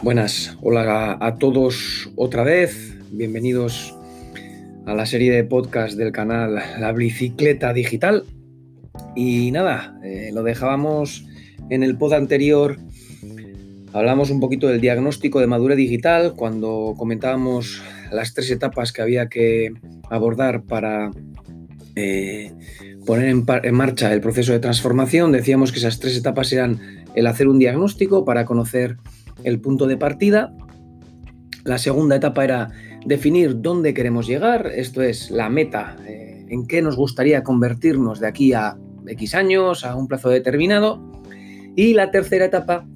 Buenas, hola a, todos otra vez, bienvenidos a la serie de podcast del canal La Bicicleta Digital. Y nada, eh, lo dejábamos en el pod anterior, hablamos un poquito del diagnóstico de madurez digital, cuando comentábamos las tres etapas que había que abordar para eh, poner en, marcha el proceso de transformación, decíamos que esas tres etapas eran el hacer un diagnóstico para conocer el punto de partida. La segunda etapa era definir dónde queremos llegar, esto es la meta, eh, en qué nos gustaría convertirnos de aquí a X años, a un plazo determinado. Y la tercera etapa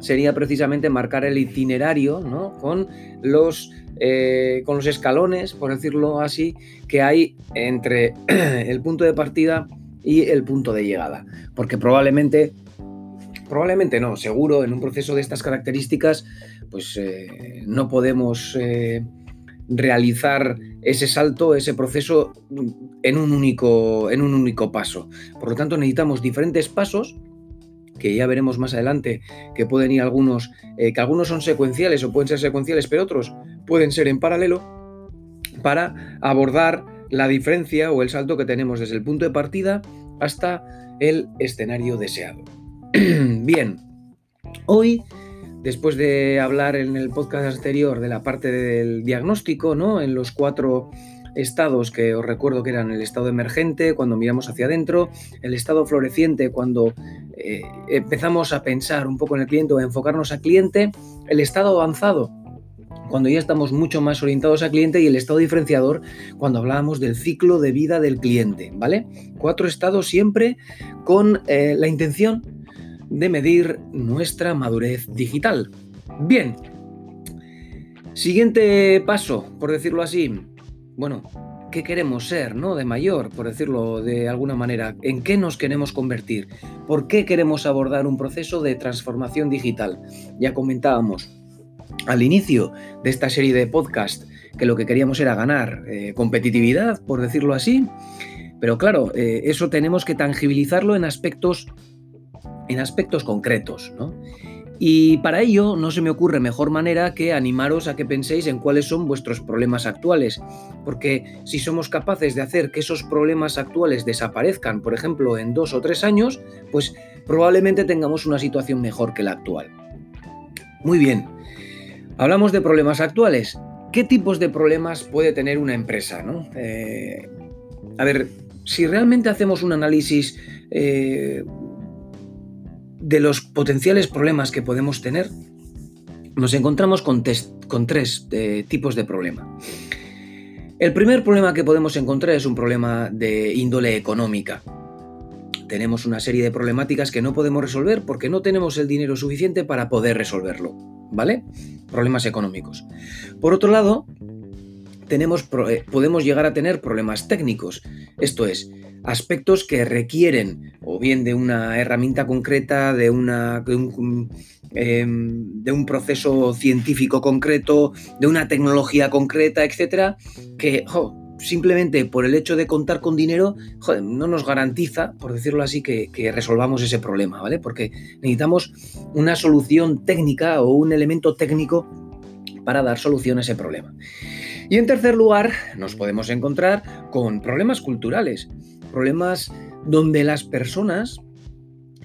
sería precisamente marcar el itinerario con, los, eh, con los escalones, por decirlo así, que hay entre el punto de partida y el punto de llegada. Porque probablemente Probablemente no, seguro en un proceso de estas características, pues eh, no podemos eh, realizar ese salto, ese proceso en un, único, en un único paso. Por lo tanto, necesitamos diferentes pasos que ya veremos más adelante, que pueden ir algunos, eh, que algunos son secuenciales o pueden ser secuenciales, pero otros pueden ser en paralelo, para abordar la diferencia o el salto que tenemos desde el punto de partida hasta el escenario deseado. Bien, hoy, después de hablar en el podcast anterior de la parte del diagnóstico, ¿no? En los cuatro estados que os recuerdo que eran el estado emergente, cuando miramos hacia adentro, el estado floreciente, cuando eh, empezamos a pensar un poco en el cliente o a enfocarnos al cliente, el estado avanzado, cuando ya estamos mucho más orientados al cliente y el estado diferenciador cuando hablábamos del ciclo de vida del cliente, ¿vale? Cuatro estados siempre con eh, la intención de medir nuestra madurez digital. Bien, siguiente paso, por decirlo así. Bueno, ¿qué queremos ser, no? De mayor, por decirlo de alguna manera. ¿En qué nos queremos convertir? ¿Por qué queremos abordar un proceso de transformación digital? Ya comentábamos al inicio de esta serie de podcast que lo que queríamos era ganar eh, competitividad, por decirlo así. Pero claro, eh, eso tenemos que tangibilizarlo en aspectos en aspectos concretos. ¿no? Y para ello no se me ocurre mejor manera que animaros a que penséis en cuáles son vuestros problemas actuales, porque si somos capaces de hacer que esos problemas actuales desaparezcan, por ejemplo, en dos o tres años, pues probablemente tengamos una situación mejor que la actual. Muy bien, hablamos de problemas actuales. ¿Qué tipos de problemas puede tener una empresa? ¿no? Eh, a ver, si realmente hacemos un análisis eh, de los potenciales problemas que podemos tener, nos encontramos con, tres eh, tipos de problema. El primer problema que podemos encontrar es un problema de índole económica. Tenemos una serie de problemáticas que no podemos resolver porque no tenemos el dinero suficiente para poder resolverlo, ¿vale? Problemas económicos. Por otro lado, tenemos, eh, podemos llegar a tener problemas técnicos, esto es, aspectos que requieren o bien de una herramienta concreta, de, una, de, un, em, de un, proceso científico concreto, de una tecnología concreta, etcétera, que simplemente por el hecho de contar con dinero no nos garantiza, por decirlo así, que, que, resolvamos ese problema, ¿vale? Porque necesitamos una solución técnica o un elemento técnico para dar solución a ese problema. Y en tercer lugar, nos podemos encontrar con problemas culturales problemas donde las personas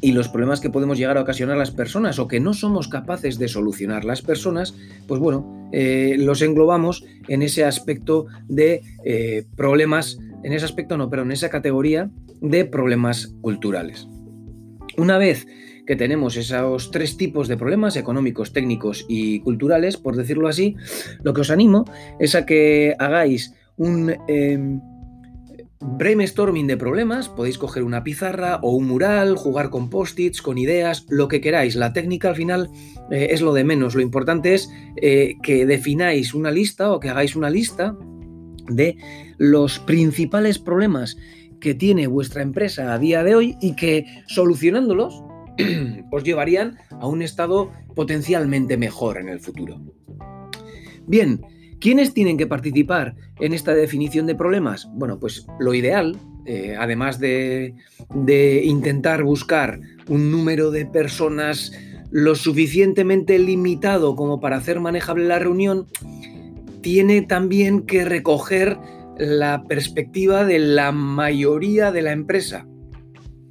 y los problemas que podemos llegar a ocasionar las personas o que no somos capaces de solucionar las personas, pues bueno, eh, los englobamos en ese aspecto de eh, problemas, en ese aspecto no, pero en esa categoría de problemas culturales. Una vez que tenemos esos tres tipos de problemas económicos, técnicos y culturales, por decirlo así, lo que os animo es a que hagáis un... Em, brainstorming de problemas, podéis coger una pizarra o un mural, jugar con post-its, con ideas, lo que queráis. La técnica al final eh, es lo de menos. Lo importante es eh, que defináis una lista o que hagáis una lista de los principales problemas que tiene vuestra empresa a día de hoy y que solucionándolos os llevarían a un estado potencialmente mejor en el futuro. Bien, ¿Quiénes tienen que participar en esta definición de problemas? Bueno, pues lo ideal, eh, además de, intentar buscar un número de personas lo suficientemente limitado como para hacer manejable la reunión, tiene también que recoger la perspectiva de la mayoría de la empresa,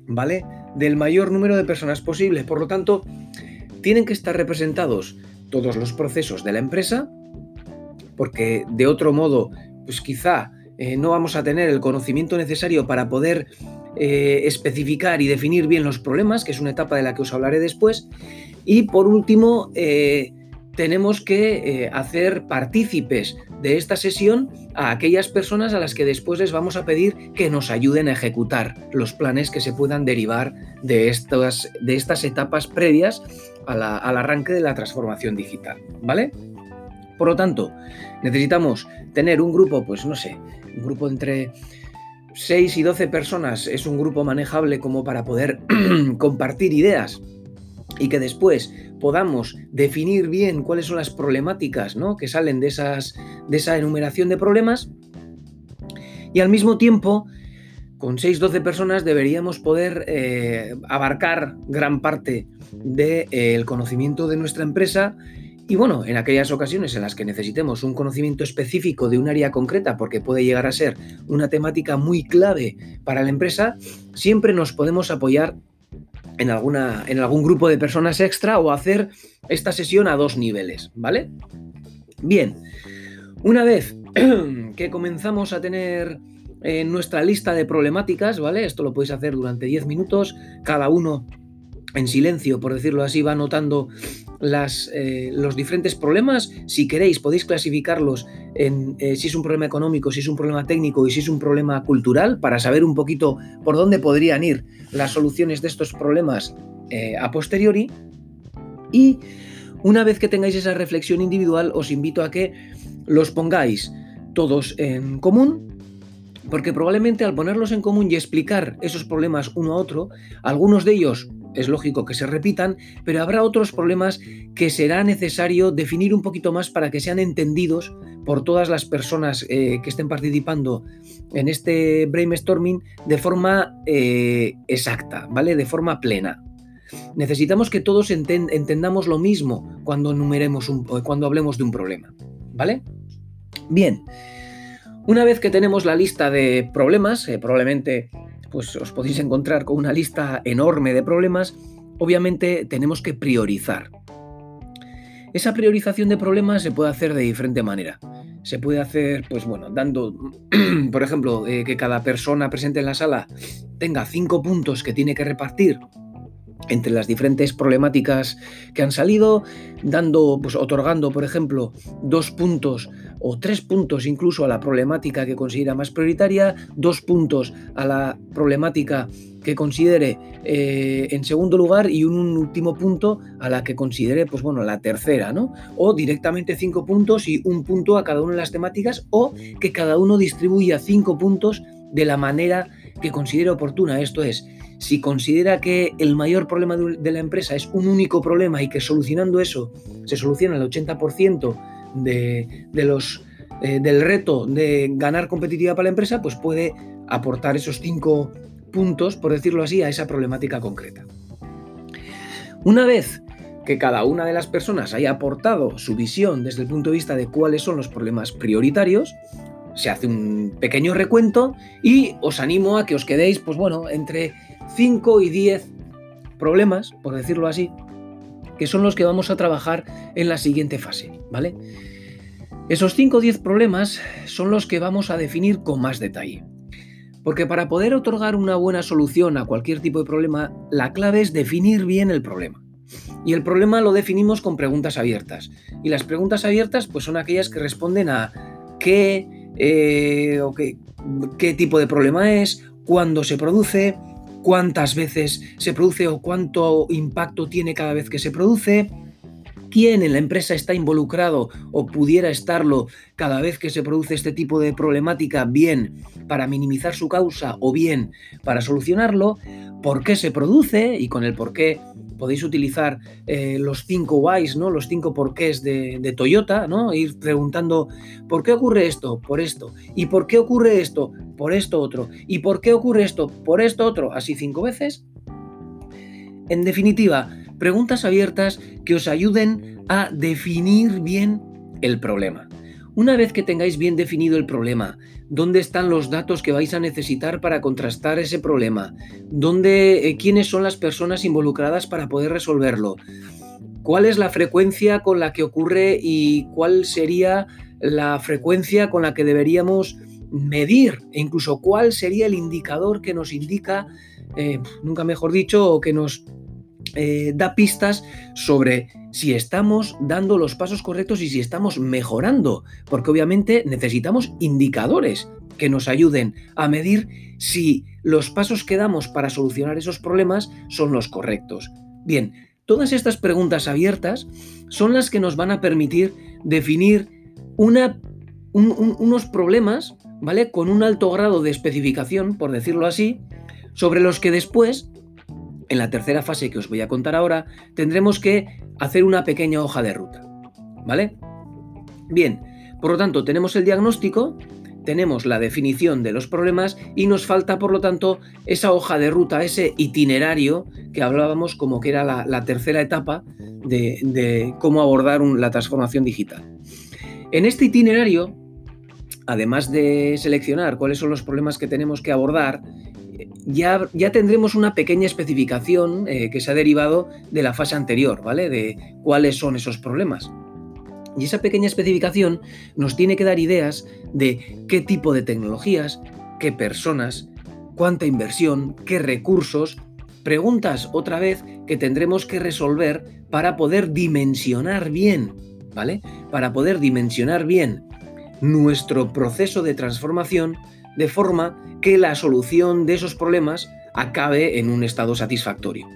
¿vale? Del mayor número de personas posible. Por lo tanto, tienen que estar representados todos los procesos de la empresa, porque de otro modo, pues quizá eh, no vamos a tener el conocimiento necesario para poder eh, especificar y definir bien los problemas, que es una etapa de la que os hablaré después. Y por último, eh, tenemos que hacer partícipes de esta sesión a aquellas personas a las que después les vamos a pedir que nos ayuden a ejecutar los planes que se puedan derivar de estas, de estas etapas previas al arranque de la transformación digital, ¿vale? Por lo tanto, necesitamos tener un grupo, pues no sé, un grupo entre 6 y 12 personas es un grupo manejable como para poder compartir ideas y que después podamos definir bien cuáles son las problemáticas ¿no? que salen de, esas, de esa enumeración de problemas. Y al mismo tiempo, con 6-12 personas deberíamos poder eh, abarcar gran parte del conocimiento de nuestra empresa y bueno, en aquellas ocasiones en las que necesitemos un conocimiento específico de un área concreta, porque puede llegar a ser una temática muy clave para la empresa, siempre nos podemos apoyar en, alguna, en algún grupo de personas extra o hacer esta sesión a dos niveles, ¿vale? Bien, una vez que comenzamos a tener en nuestra lista de problemáticas, ¿vale? Esto lo podéis hacer durante 10 minutos, cada uno en silencio, por decirlo así, va anotando las, eh, los diferentes problemas. Si queréis, podéis clasificarlos en eh, si es un problema económico, si es un problema técnico y si es un problema cultural, para saber un poquito por dónde podrían ir las soluciones de estos problemas eh, a posteriori. Y una vez que tengáis esa reflexión individual, os invito a que los pongáis todos en común porque probablemente al ponerlos en común y explicar esos problemas uno a otro, algunos de ellos es lógico que se repitan, pero habrá otros problemas que será necesario definir un poquito más para que sean entendidos por todas las personas eh, que estén participando en este brainstorming de forma eh, exacta, ¿vale? De forma plena. Necesitamos que todos entendamos lo mismo cuando numeremos un, cuando hablemos de un problema, ¿vale? Bien. Una vez que tenemos la lista de problemas, eh, probablemente pues os podéis encontrar con una lista enorme de problemas, obviamente tenemos que priorizar. Esa priorización de problemas se puede hacer de diferente manera. Se puede hacer, pues bueno, dando, por ejemplo, eh, que cada persona presente en la sala tenga cinco puntos que tiene que repartir entre las diferentes problemáticas que han salido, dando, pues otorgando, por ejemplo, dos puntos o tres puntos incluso a la problemática que considera más prioritaria, dos puntos a la problemática que considere eh, en segundo lugar y un último punto a la que considere, pues bueno, la tercera, ¿no? O directamente cinco puntos y un punto a cada una de las temáticas o que cada uno distribuya cinco puntos de la manera que considere oportuna. Esto es, si considera que el mayor problema de la empresa es un único problema y que solucionando eso se soluciona el 80% de, los, eh, del reto de ganar competitividad para la empresa, pues puede aportar esos cinco puntos, por decirlo así, a esa problemática concreta. Una vez que cada una de las personas haya aportado su visión desde el punto de vista de cuáles son los problemas prioritarios, se hace un pequeño recuento y os animo a que os quedéis, pues bueno, entre 5 y 10 problemas, por decirlo así, que son los que vamos a trabajar en la siguiente fase, ¿vale? Esos 5 o 10 problemas son los que vamos a definir con más detalle. Porque para poder otorgar una buena solución a cualquier tipo de problema, la clave es definir bien el problema. Y el problema lo definimos con preguntas abiertas. Y las preguntas abiertas pues son aquellas que responden a qué, eh, o qué, qué tipo de problema es, cuándo se produce, cuántas veces se produce o cuánto impacto tiene cada vez que se produce, quién en la empresa está involucrado o pudiera estarlo cada vez que se produce este tipo de problemática, bien para minimizar su causa o bien para solucionarlo, por qué se produce y con el por qué podéis utilizar eh, los cinco whys, ¿no? Los cinco porqués de, de Toyota, ¿no? Ir preguntando ¿por qué ocurre esto? Por esto. ¿Y por qué ocurre esto? Por esto otro. ¿Y por qué ocurre esto? Por esto otro. Así cinco veces. En definitiva, Preguntas abiertas que os ayuden a definir bien el problema. Una vez que tengáis bien definido el problema, dónde están los datos que vais a necesitar para contrastar ese problema, dónde, eh, quiénes son las personas involucradas para poder resolverlo, cuál es la frecuencia con la que ocurre y cuál sería la frecuencia con la que deberíamos medir e incluso cuál sería el indicador que nos indica, eh, nunca mejor dicho, o que nos eh, da pistas sobre si estamos dando los pasos correctos y si estamos mejorando, porque obviamente necesitamos indicadores que nos ayuden a medir si los pasos que damos para solucionar esos problemas son los correctos. Bien, todas estas preguntas abiertas son las que nos van a permitir definir unos problemas, ¿vale? Con un alto grado de especificación, por decirlo así, sobre los que después en la tercera fase que os voy a contar ahora, tendremos que hacer una pequeña hoja de ruta. ¿Vale? Bien, por lo tanto, tenemos el diagnóstico, tenemos la definición de los problemas y nos falta, por lo tanto, esa hoja de ruta, ese itinerario que hablábamos como que era la, tercera etapa de, cómo abordar la transformación digital. En este itinerario, además de seleccionar cuáles son los problemas que tenemos que abordar ya, ya tendremos una pequeña especificación eh, que se ha derivado de la fase anterior, ¿vale? De cuáles son esos problemas. Y esa pequeña especificación nos tiene que dar ideas de qué tipo de tecnologías, qué personas, cuánta inversión, qué recursos, preguntas otra vez que tendremos que resolver para poder dimensionar bien, ¿vale? Para poder dimensionar bien nuestro proceso de transformación de forma que la solución de esos problemas acabe en un estado satisfactorio.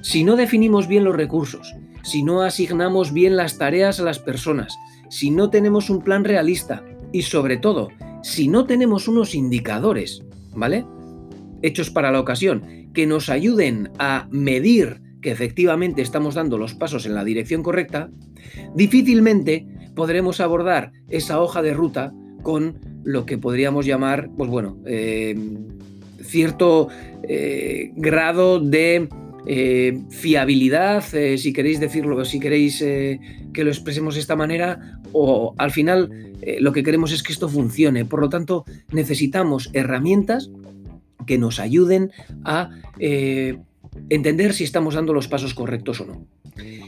Si no definimos bien los recursos, si no asignamos bien las tareas a las personas, si no tenemos un plan realista y sobre todo, si no tenemos unos indicadores, ¿vale? Hechos para la ocasión, que nos ayuden a medir que efectivamente estamos dando los pasos en la dirección correcta, difícilmente podremos abordar esa hoja de ruta con lo que podríamos llamar, pues bueno, eh, cierto eh, grado de eh, fiabilidad, si queréis decirlo, si queréis que lo expresemos de esta manera, o al final lo que queremos es que esto funcione. Por lo tanto, necesitamos herramientas que nos ayuden a entender si estamos dando los pasos correctos o no.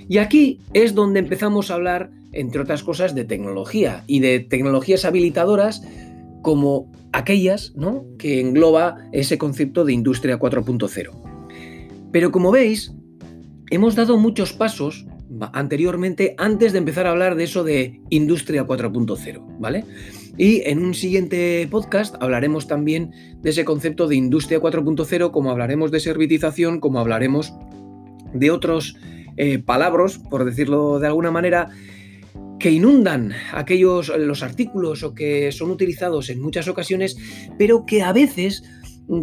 Y aquí es donde empezamos a hablar, entre otras cosas, de tecnología y de tecnologías habilitadoras como aquellas ¿no? que engloba ese concepto de industria 4.0. Pero como veis, hemos dado muchos pasos anteriormente antes de empezar a hablar de eso de industria 4.0, ¿vale? Y en un siguiente podcast hablaremos también de ese concepto de industria 4.0, como hablaremos de servitización, como hablaremos de otros eh, palabras, por decirlo de alguna manera, que inundan aquellos los artículos o que son utilizados en muchas ocasiones, pero que a veces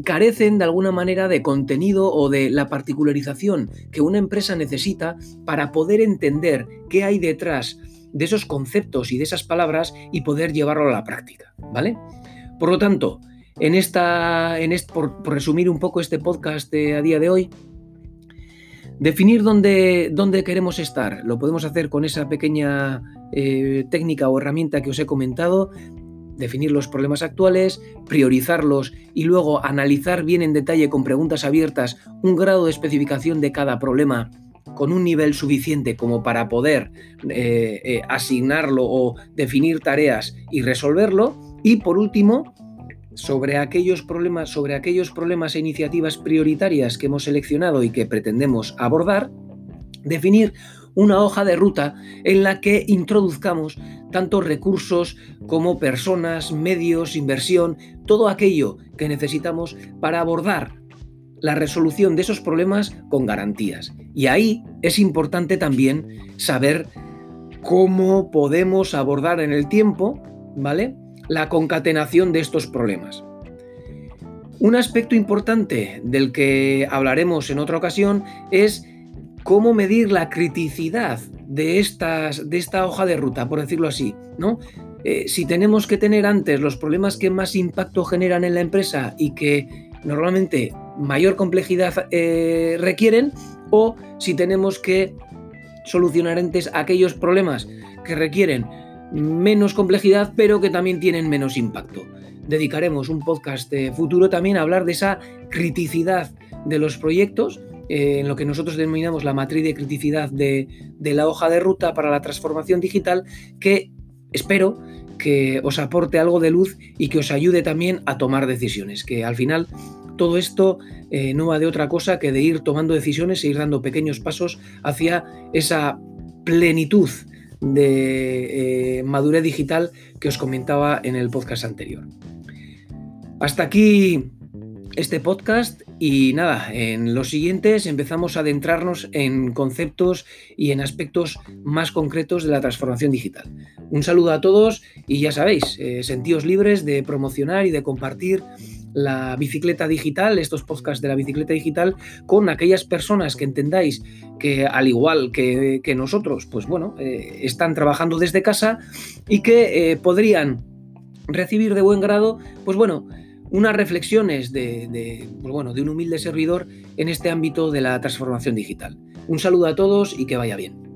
carecen de alguna manera de contenido o de la particularización que una empresa necesita para poder entender qué hay detrás de esos conceptos y de esas palabras y poder llevarlo a la práctica, ¿vale? Por lo tanto, en esta, en por, resumir un poco este podcast a día de hoy, definir dónde, dónde queremos estar, lo podemos hacer con esa pequeña eh, técnica o herramienta que os he comentado, definir los problemas actuales, priorizarlos y luego analizar bien en detalle con preguntas abiertas un grado de especificación de cada problema con un nivel suficiente como para poder eh, eh, asignarlo o definir tareas y resolverlo. Y por último, sobre aquellos problemas, sobre aquellos problemas e iniciativas prioritarias que hemos seleccionado y que pretendemos abordar, definir una hoja de ruta en la que introduzcamos tanto recursos como personas, medios, inversión, todo aquello que necesitamos para abordar la resolución de esos problemas con garantías. Y ahí es importante también saber cómo podemos abordar en el tiempo, ¿vale? La concatenación de estos problemas. Un aspecto importante del que hablaremos en otra ocasión es cómo medir la criticidad de, estas, de esta hoja de ruta, por decirlo así, ¿no? Eh, si tenemos que tener antes los problemas que más impacto generan en la empresa y que normalmente mayor complejidad eh, requieren, o si tenemos que solucionar antes aquellos problemas que requieren menos complejidad pero que también tienen menos impacto. Dedicaremos un podcast futuro también a hablar de esa criticidad de los proyectos, eh, en lo que nosotros denominamos la matriz de criticidad de, de la hoja de ruta para la transformación digital, que espero que os aporte algo de luz y que os ayude también a tomar decisiones, que al final todo esto eh, no va de otra cosa que de ir tomando decisiones e ir dando pequeños pasos hacia esa plenitud de eh, madurez digital que os comentaba en el podcast anterior. Hasta aquí este podcast y nada, en los siguientes empezamos a adentrarnos en conceptos y en aspectos más concretos de la transformación digital. Un saludo a todos y ya sabéis, eh, sentíos libres de promocionar y de compartir la bicicleta digital, estos podcasts de la bicicleta digital, con aquellas personas que entendáis que al igual que, nosotros, pues bueno, eh, están trabajando desde casa y que eh, podrían recibir de buen grado, pues bueno, unas reflexiones de, pues bueno, de un humilde servidor en este ámbito de la transformación digital. Un saludo a todos y que vaya bien.